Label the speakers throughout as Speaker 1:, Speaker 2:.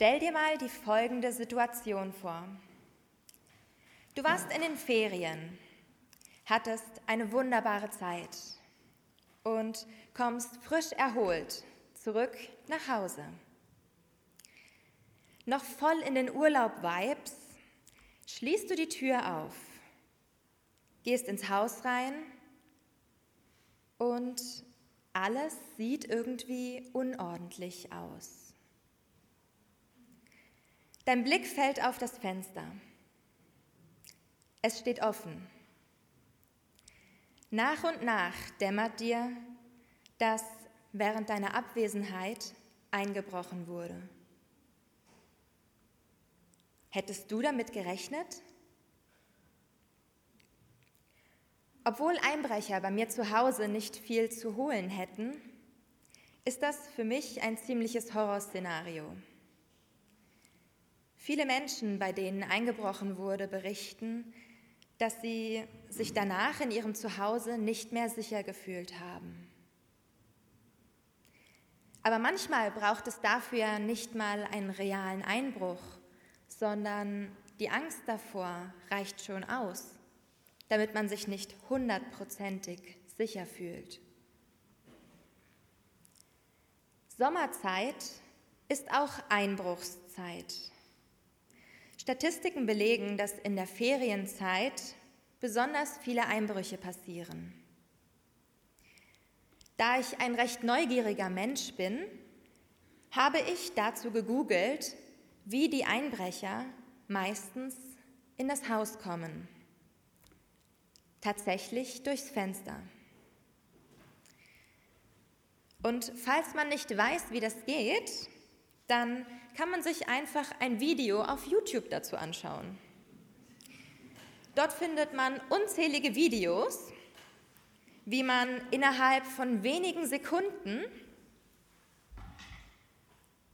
Speaker 1: Stell dir mal die folgende Situation vor. Du warst in den Ferien, hattest eine wunderbare Zeit und kommst frisch erholt zurück nach Hause. Noch voll in den Urlaub-Vibes schließt du die Tür auf, gehst ins Haus rein und alles sieht irgendwie unordentlich aus. Dein Blick fällt auf das Fenster. Es steht offen. Nach und nach dämmert dir, dass während deiner Abwesenheit eingebrochen wurde. Hättest du damit gerechnet? Obwohl Einbrecher bei mir zu Hause nicht viel zu holen hätten, ist das für mich ein ziemliches Horrorszenario. Viele Menschen, bei denen eingebrochen wurde, berichten, dass sie sich danach in ihrem Zuhause nicht mehr sicher gefühlt haben. Aber manchmal braucht es dafür nicht mal einen realen Einbruch, sondern die Angst davor reicht schon aus, damit man sich nicht hundertprozentig sicher fühlt. Sommerzeit ist auch Einbruchszeit. Statistiken belegen, dass in der Ferienzeit besonders viele Einbrüche passieren. Da ich ein recht neugieriger Mensch bin, habe ich dazu gegoogelt, wie die Einbrecher meistens in das Haus kommen. Tatsächlich durchs Fenster. Und falls man nicht weiß, wie das geht, dann kann man sich einfach ein Video auf YouTube dazu anschauen. Dort findet man unzählige Videos, wie man innerhalb von wenigen Sekunden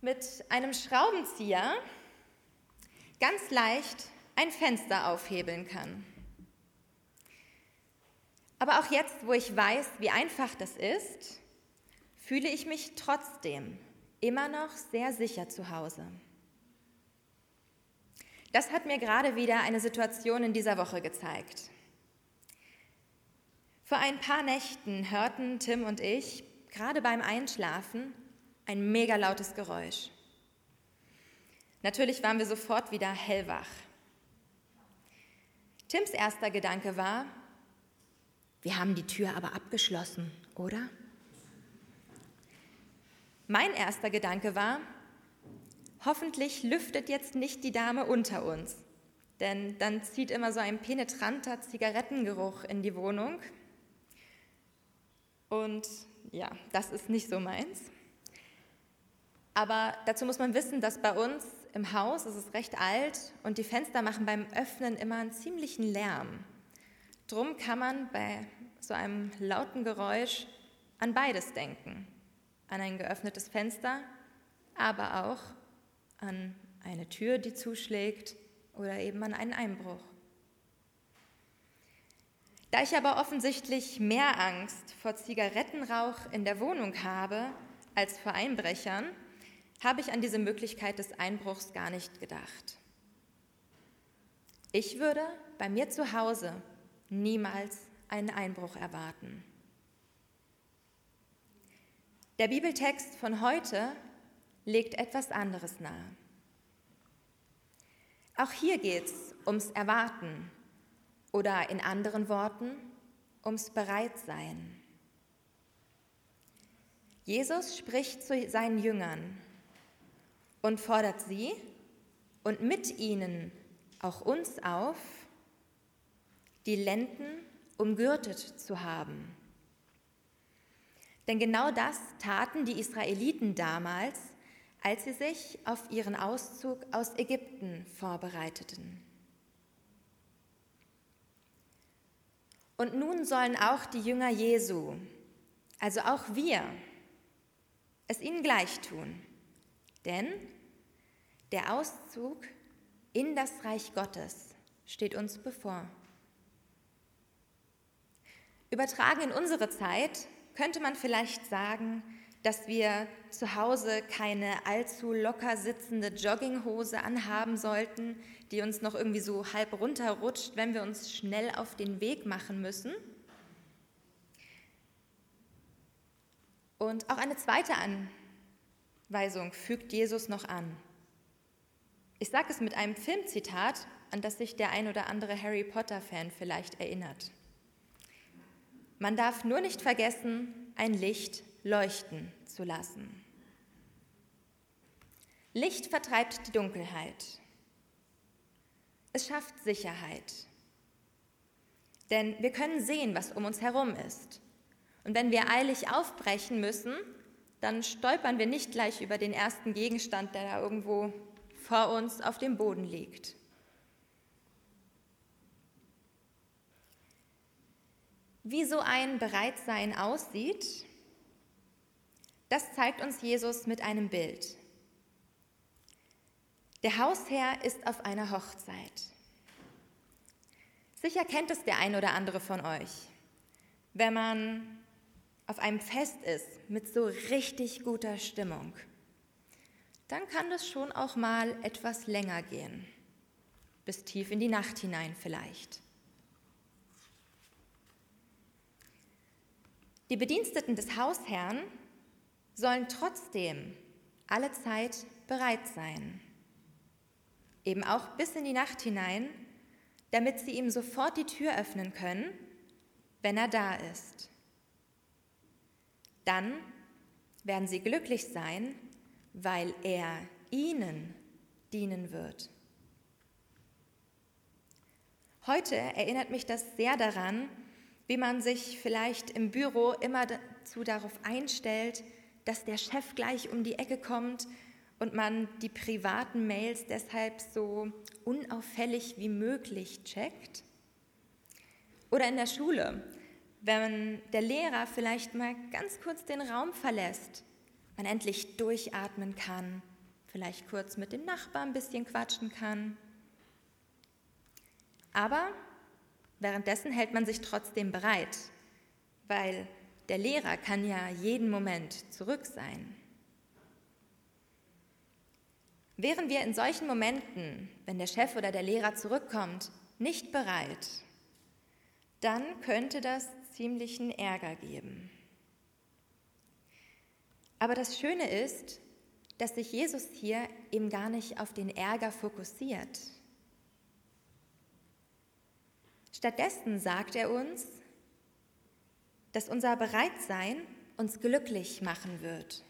Speaker 1: mit einem Schraubenzieher ganz leicht ein Fenster aufhebeln kann. Aber auch jetzt, wo ich weiß, wie einfach das ist, fühle ich mich trotzdem immer noch sehr sicher zu Hause. Das hat mir gerade wieder eine Situation in dieser Woche gezeigt. Vor ein paar Nächten hörten Tim und ich gerade beim Einschlafen ein mega lautes Geräusch. Natürlich waren wir sofort wieder hellwach. Tims erster Gedanke war, wir haben die Tür aber abgeschlossen, oder? Mein erster Gedanke war, hoffentlich lüftet jetzt nicht die Dame unter uns, denn dann zieht immer so ein penetranter Zigarettengeruch in die Wohnung und ja, das ist nicht so meins. Aber dazu muss man wissen, dass bei uns im Haus, es ist recht alt und die Fenster machen beim Öffnen immer einen ziemlichen Lärm. Drum kann man bei so einem lauten Geräusch an beides denken. An ein geöffnetes Fenster, aber auch an eine Tür, die zuschlägt oder eben an einen Einbruch. Da ich aber offensichtlich mehr Angst vor Zigarettenrauch in der Wohnung habe als vor Einbrechern, habe ich an diese Möglichkeit des Einbruchs gar nicht gedacht. Ich würde bei mir zu Hause niemals einen Einbruch erwarten. Der Bibeltext von heute legt etwas anderes nahe. Auch hier geht es ums Erwarten oder in anderen Worten ums Bereitsein. Jesus spricht zu seinen Jüngern und fordert sie und mit ihnen auch uns auf, die Lenden umgürtet zu haben. Denn genau das taten die Israeliten damals, als sie sich auf ihren Auszug aus Ägypten vorbereiteten. Und nun sollen auch die Jünger Jesu, also auch wir, es ihnen gleich tun. Denn der Auszug in das Reich Gottes steht uns bevor. Übertragen in unsere Zeit könnte man vielleicht sagen, dass wir zu Hause keine allzu locker sitzende Jogginghose anhaben sollten, die uns noch irgendwie so halb runterrutscht, wenn wir uns schnell auf den Weg machen müssen. Und auch eine zweite Anweisung fügt Jesus noch an. Ich sage es mit einem Filmzitat, an das sich der ein oder andere Harry Potter-Fan vielleicht erinnert. Man darf nur nicht vergessen, ein Licht leuchten zu lassen. Licht vertreibt die Dunkelheit. Es schafft Sicherheit. Denn wir können sehen, was um uns herum ist. Und wenn wir eilig aufbrechen müssen, dann stolpern wir nicht gleich über den ersten Gegenstand, der da irgendwo vor uns auf dem Boden liegt. Wie so ein Bereitsein aussieht, das zeigt uns Jesus mit einem Bild. Der Hausherr ist auf einer Hochzeit. Sicher kennt es der ein oder andere von euch. Wenn man auf einem Fest ist mit so richtig guter Stimmung, dann kann das schon auch mal etwas länger gehen, bis tief in die Nacht hinein vielleicht. Die Bediensteten des Hausherrn sollen trotzdem alle Zeit bereit sein, eben auch bis in die Nacht hinein, damit sie ihm sofort die Tür öffnen können, wenn er da ist. Dann werden sie glücklich sein, weil er ihnen dienen wird. Heute erinnert mich das sehr daran, wie man sich vielleicht im Büro immer dazu darauf einstellt, dass der Chef gleich um die Ecke kommt und man die privaten Mails deshalb so unauffällig wie möglich checkt. Oder in der Schule, wenn der Lehrer vielleicht mal ganz kurz den Raum verlässt man endlich durchatmen kann, vielleicht kurz mit dem Nachbarn ein bisschen quatschen kann. Aber währenddessen hält man sich trotzdem bereit, weil der Lehrer kann ja jeden Moment zurück sein. Wären wir in solchen Momenten, wenn der Chef oder der Lehrer zurückkommt, nicht bereit, dann könnte das ziemlichen Ärger geben. Aber das Schöne ist, dass sich Jesus hier eben gar nicht auf den Ärger fokussiert. Stattdessen sagt er uns, dass unser Bereitsein uns glücklich machen wird,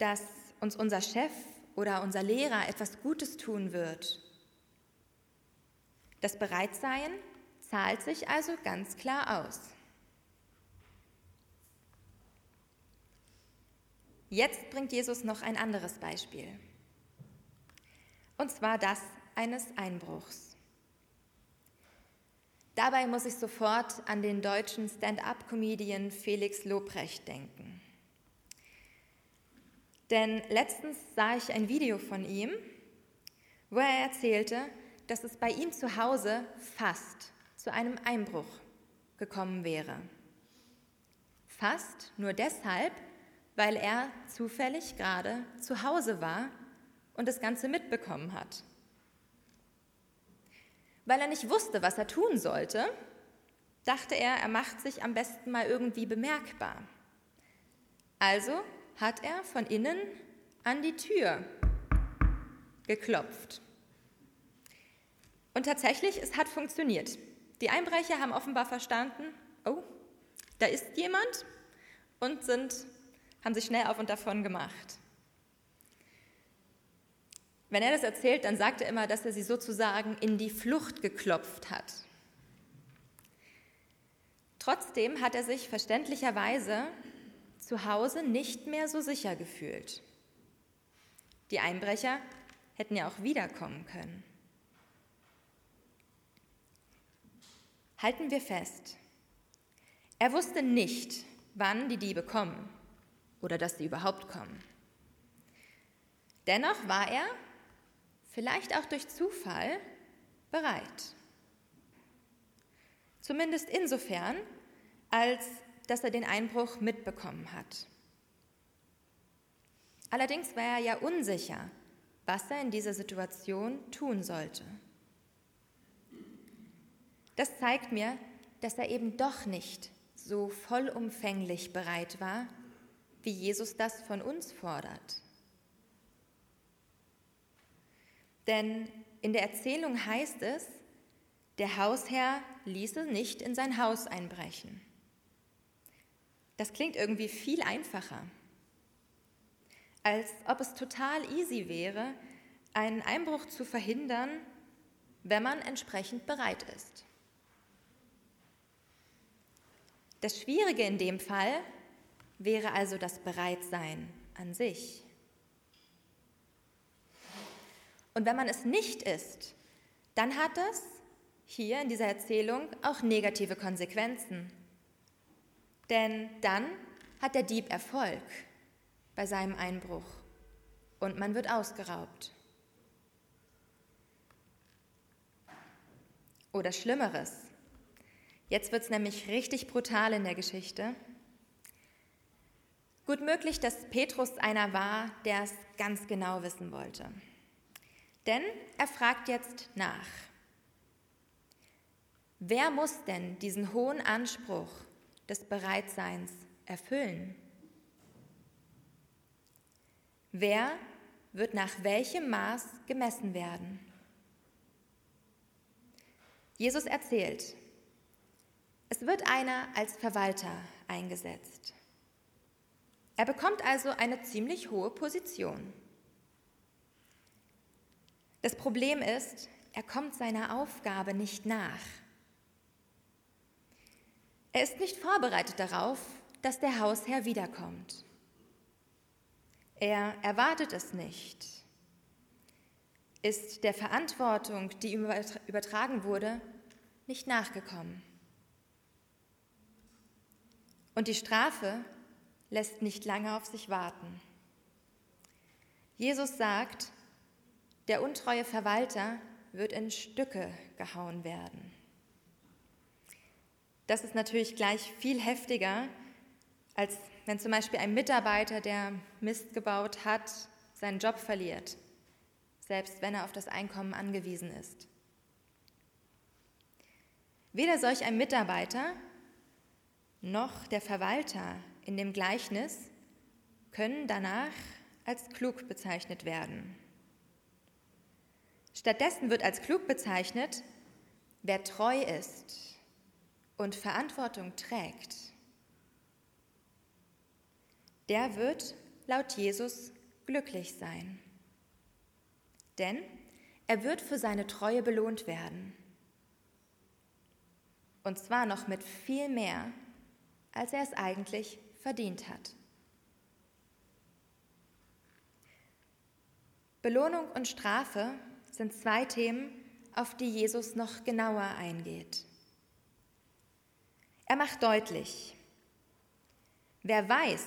Speaker 1: dass uns unser Chef oder unser Lehrer etwas Gutes tun wird. Das Bereitsein zahlt sich also ganz klar aus. Jetzt bringt Jesus noch ein anderes Beispiel. Und zwar das eines Einbruchs. Dabei muss ich sofort an den deutschen Stand-up-Comedian Felix Lobrecht denken. Denn letztens sah ich ein Video von ihm, wo er erzählte, dass es bei ihm zu Hause fast zu einem Einbruch gekommen wäre. Fast nur deshalb, weil er zufällig gerade zu Hause war und das Ganze mitbekommen hat. Weil er nicht wusste, was er tun sollte, dachte er, er macht sich am besten mal irgendwie bemerkbar. Also hat er von innen an die Tür geklopft. Und tatsächlich, es hat funktioniert. Die Einbrecher haben offenbar verstanden, oh, da ist jemand und sind haben sich schnell auf und davon gemacht. Wenn er das erzählt, dann sagt er immer, dass er sie sozusagen in die Flucht geklopft hat. Trotzdem hat er sich verständlicherweise zu Hause nicht mehr so sicher gefühlt. Die Einbrecher hätten ja auch wiederkommen können. Halten wir fest, er wusste nicht, wann die Diebe kommen oder dass sie überhaupt kommen. Dennoch war er, vielleicht auch durch Zufall, bereit. Zumindest insofern, als dass er den Einbruch mitbekommen hat. Allerdings war er ja unsicher, was er in dieser Situation tun sollte. Das zeigt mir, dass er eben doch nicht so vollumfänglich bereit war, wie Jesus das von uns fordert. Denn in der Erzählung heißt es, der Hausherr ließe nicht in sein Haus einbrechen. Das klingt irgendwie viel einfacher, als ob es total easy wäre, einen Einbruch zu verhindern, wenn man entsprechend bereit ist. Das Schwierige in dem Fall wäre also das Bereitsein an sich. Und wenn man es nicht ist, dann hat es hier in dieser Erzählung auch negative Konsequenzen. Denn dann hat der Dieb Erfolg bei seinem Einbruch und man wird ausgeraubt. Oder Schlimmeres. Jetzt wird es nämlich richtig brutal in der Geschichte. Gut möglich, dass Petrus einer war, der es ganz genau wissen wollte. Denn er fragt jetzt nach. Wer muss denn diesen hohen Anspruch des Bereitseins erfüllen? Wer wird nach welchem Maß gemessen werden? Jesus erzählt, es wird einer als Verwalter eingesetzt. Er bekommt also eine ziemlich hohe Position. Das Problem ist, er kommt seiner Aufgabe nicht nach. Er ist nicht vorbereitet darauf, dass der Hausherr wiederkommt. Er erwartet es nicht, ist der Verantwortung, die ihm übertragen wurde, nicht nachgekommen. Und die Strafe lässt nicht lange auf sich warten. Jesus sagt, der untreue Verwalter wird in Stücke gehauen werden. Das ist natürlich gleich viel heftiger, als wenn zum Beispiel ein Mitarbeiter, der Mist gebaut hat, seinen Job verliert, selbst wenn er auf das Einkommen angewiesen ist. Weder solch ein Mitarbeiter noch der Verwalter in dem Gleichnis können danach als klug bezeichnet werden. Stattdessen wird als klug bezeichnet, wer treu ist und Verantwortung trägt, der wird laut Jesus glücklich sein. Denn er wird für seine Treue belohnt werden. Und zwar noch mit viel mehr, als er es eigentlich verdient hat. Belohnung und Strafe sind zwei Themen, auf die Jesus noch genauer eingeht. Er macht deutlich, wer weiß,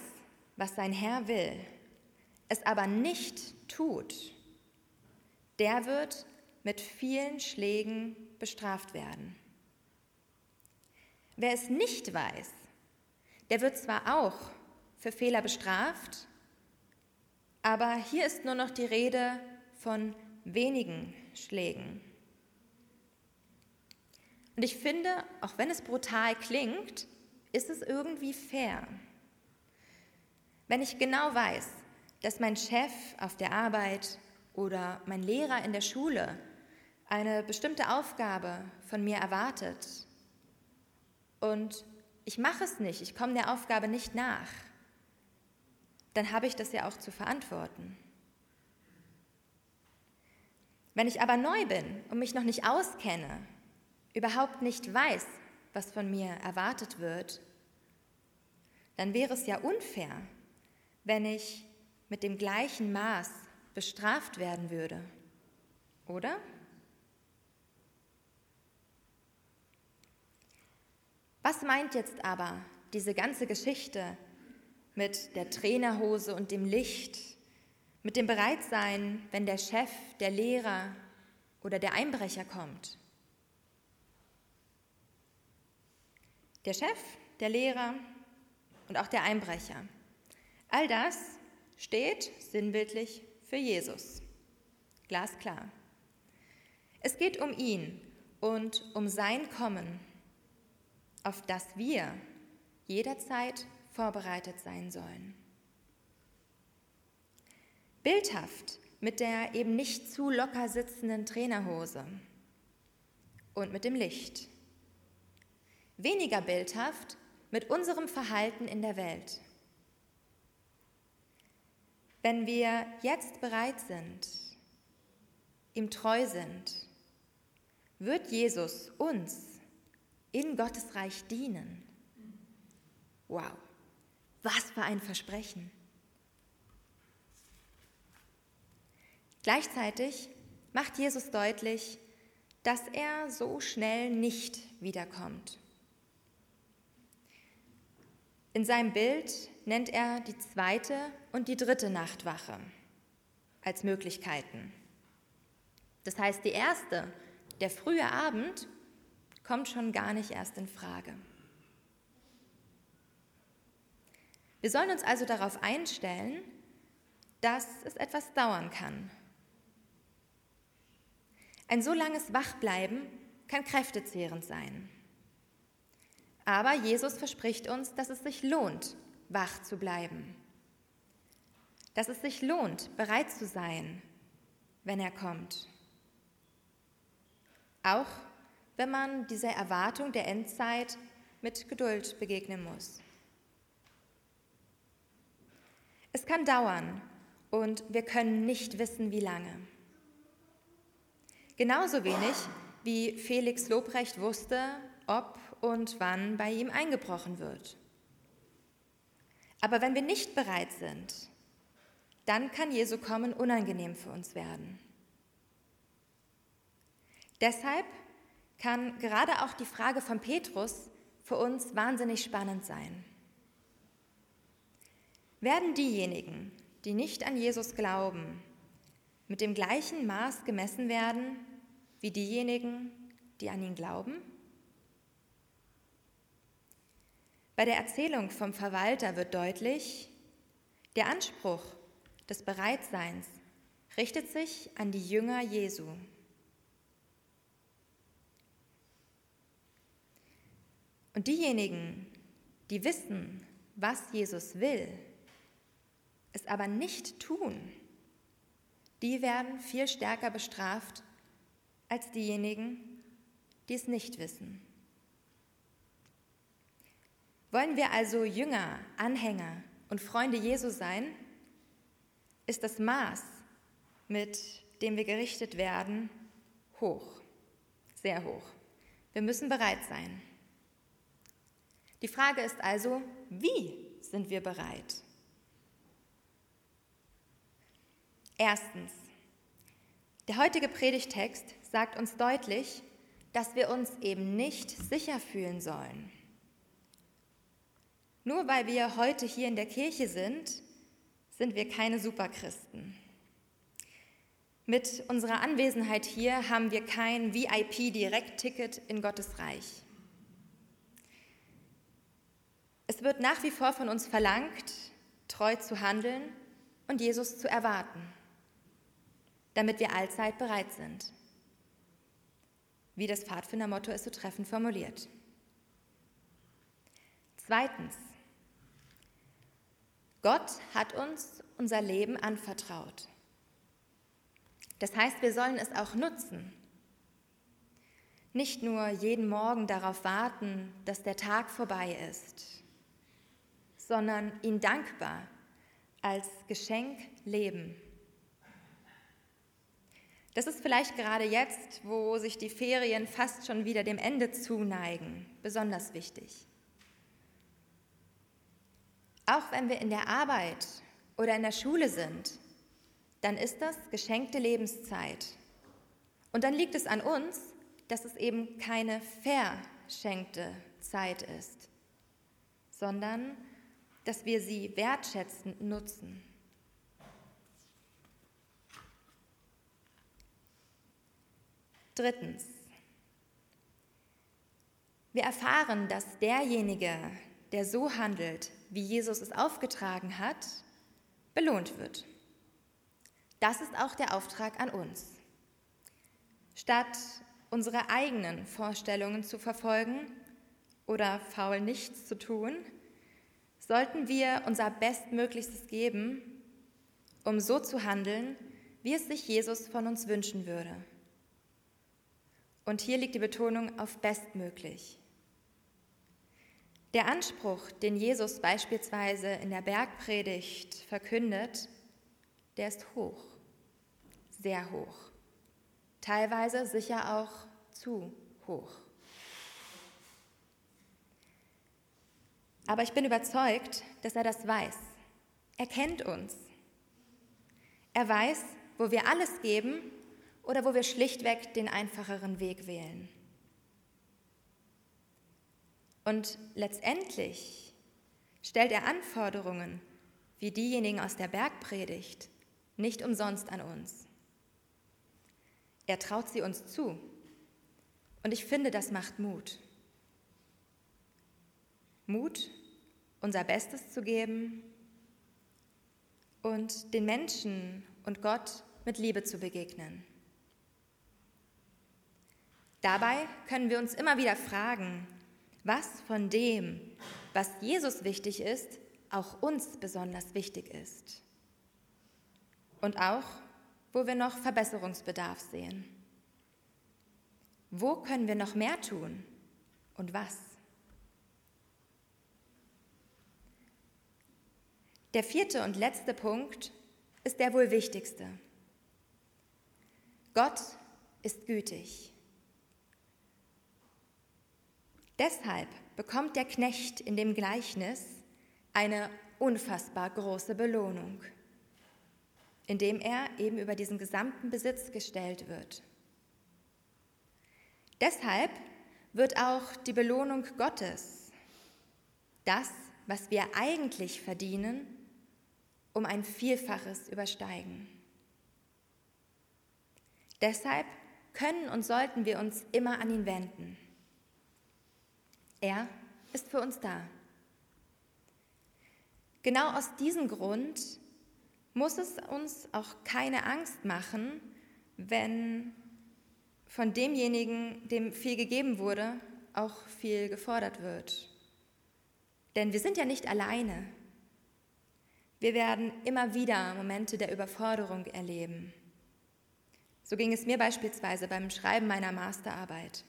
Speaker 1: was sein Herr will, es aber nicht tut, der wird mit vielen Schlägen bestraft werden. Wer es nicht weiß, der wird zwar auch für Fehler bestraft, aber hier ist nur noch die Rede von wenigen Schlägen. Und ich finde, auch wenn es brutal klingt, ist es irgendwie fair. Wenn ich genau weiß, dass mein Chef auf der Arbeit oder mein Lehrer in der Schule eine bestimmte Aufgabe von mir erwartet und ich mache es nicht, ich komme der Aufgabe nicht nach, dann habe ich das ja auch zu verantworten. Wenn ich aber neu bin und mich noch nicht auskenne überhaupt nicht weiß, was von mir erwartet wird, dann wäre es ja unfair, wenn ich mit dem gleichen Maß bestraft werden würde, oder? Was meint jetzt aber diese ganze Geschichte mit der Trainerhose und dem Licht, mit dem Bereitsein, wenn der Chef, der Lehrer oder der Einbrecher kommt? Der Chef, der Lehrer und auch der Einbrecher. All das steht sinnbildlich für Jesus. Glasklar. Es geht um ihn und um sein Kommen, auf das wir jederzeit vorbereitet sein sollen. Bildhaft mit der eben nicht zu locker sitzenden Trainerhose und mit dem Licht. Weniger bildhaft mit unserem Verhalten in der Welt. Wenn wir jetzt bereit sind, ihm treu sind, wird Jesus uns in Gottes Reich dienen. Wow, was für ein Versprechen. Gleichzeitig macht Jesus deutlich, dass er so schnell nicht wiederkommt. In seinem Bild nennt er die zweite und die dritte Nachtwache als Möglichkeiten. Das heißt, die erste, der frühe Abend, kommt schon gar nicht erst in Frage. Wir sollen uns also darauf einstellen, dass es etwas dauern kann. Ein so langes Wachbleiben kann kräftezehrend sein. Aber Jesus verspricht uns, dass es sich lohnt, wach zu bleiben. Dass es sich lohnt, bereit zu sein, wenn er kommt. Auch wenn man dieser Erwartung der Endzeit mit Geduld begegnen muss. Es kann dauern und wir können nicht wissen, wie lange. Genauso wenig wie Felix Lobrecht wusste, ob und wann bei ihm eingebrochen wird. Aber wenn wir nicht bereit sind, dann kann Jesu kommen unangenehm für uns werden. Deshalb kann gerade auch die Frage von Petrus für uns wahnsinnig spannend sein. Werden diejenigen, die nicht an Jesus glauben, mit dem gleichen Maß gemessen werden wie diejenigen, die an ihn glauben? Bei der Erzählung vom Verwalter wird deutlich, der Anspruch des Bereitseins richtet sich an die Jünger Jesu. Und diejenigen, die wissen, was Jesus will, es aber nicht tun, die werden viel stärker bestraft als diejenigen, die es nicht wissen. Wollen wir also Jünger, Anhänger und Freunde Jesu sein, ist das Maß, mit dem wir gerichtet werden, hoch, sehr hoch. Wir müssen bereit sein. Die Frage ist also, wie sind wir bereit? Erstens, der heutige Predigtext sagt uns deutlich, dass wir uns eben nicht sicher fühlen sollen. Nur weil wir heute hier in der Kirche sind, sind wir keine Superchristen. Mit unserer Anwesenheit hier haben wir kein VIP-Direktticket in Gottes Reich. Es wird nach wie vor von uns verlangt, treu zu handeln und Jesus zu erwarten, damit wir allzeit bereit sind, wie das Pfadfindermotto es so treffend formuliert. Zweitens, Gott hat uns unser Leben anvertraut. Das heißt, wir sollen es auch nutzen. Nicht nur jeden Morgen darauf warten, dass der Tag vorbei ist, sondern ihn dankbar als Geschenk leben. Das ist vielleicht gerade jetzt, wo sich die Ferien fast schon wieder dem Ende zuneigen, besonders wichtig. Auch wenn wir in der Arbeit oder in der Schule sind, dann ist das geschenkte Lebenszeit. Und dann liegt es an uns, dass es eben keine verschenkte Zeit ist, sondern dass wir sie wertschätzend nutzen. Drittens. Wir erfahren, dass derjenige, der so handelt, wie Jesus es aufgetragen hat, belohnt wird. Das ist auch der Auftrag an uns. Statt unsere eigenen Vorstellungen zu verfolgen oder faul nichts zu tun, sollten wir unser Bestmöglichstes geben, um so zu handeln, wie es sich Jesus von uns wünschen würde. Und hier liegt die Betonung auf bestmöglich. Der Anspruch, den Jesus beispielsweise in der Bergpredigt verkündet, der ist hoch, sehr hoch, teilweise sicher auch zu hoch. Aber ich bin überzeugt, dass er das weiß. Er kennt uns. Er weiß, wo wir alles geben oder wo wir schlichtweg den einfacheren Weg wählen. Und letztendlich stellt er Anforderungen wie diejenigen aus der Bergpredigt nicht umsonst an uns. Er traut sie uns zu. Und ich finde, das macht Mut. Mut, unser Bestes zu geben und den Menschen und Gott mit Liebe zu begegnen. Dabei können wir uns immer wieder fragen, was von dem, was Jesus wichtig ist, auch uns besonders wichtig ist. Und auch, wo wir noch Verbesserungsbedarf sehen. Wo können wir noch mehr tun und was? Der vierte und letzte Punkt ist der wohl wichtigste. Gott ist gütig. Deshalb bekommt der Knecht in dem Gleichnis eine unfassbar große Belohnung, indem er eben über diesen gesamten Besitz gestellt wird. Deshalb wird auch die Belohnung Gottes, das, was wir eigentlich verdienen, um ein Vielfaches übersteigen. Deshalb können und sollten wir uns immer an ihn wenden. Er ist für uns da. Genau aus diesem Grund muss es uns auch keine Angst machen, wenn von demjenigen, dem viel gegeben wurde, auch viel gefordert wird. Denn wir sind ja nicht alleine. Wir werden immer wieder Momente der Überforderung erleben. So ging es mir beispielsweise beim Schreiben meiner Masterarbeit.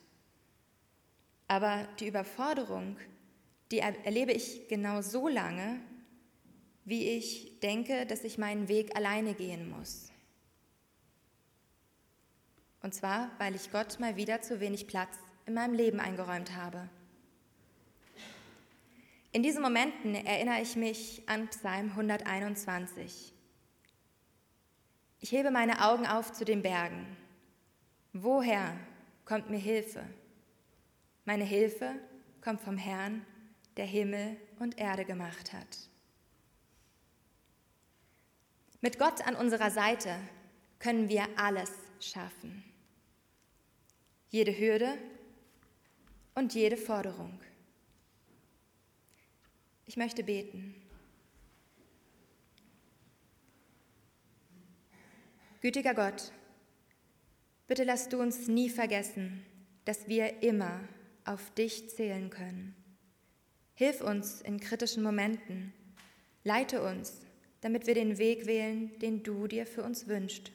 Speaker 1: Aber die Überforderung, die erlebe ich genau so lange, wie ich denke, dass ich meinen Weg alleine gehen muss. Und zwar, weil ich Gott mal wieder zu wenig Platz in meinem Leben eingeräumt habe. In diesen Momenten erinnere ich mich an Psalm 121. Ich hebe meine Augen auf zu den Bergen. Woher kommt mir Hilfe? Meine Hilfe kommt vom Herrn, der Himmel und Erde gemacht hat. Mit Gott an unserer Seite können wir alles schaffen. Jede Hürde und jede Forderung. Ich möchte beten. Gütiger Gott, bitte lass du uns nie vergessen, dass wir immer auf dich zählen können. Hilf uns in kritischen Momenten, leite uns, damit wir den Weg wählen, den du dir für uns wünschst.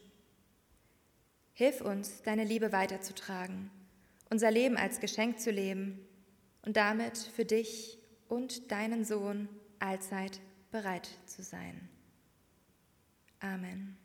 Speaker 1: Hilf uns, deine Liebe weiterzutragen, unser Leben als Geschenk zu leben und damit für dich und deinen Sohn allzeit bereit zu sein. Amen.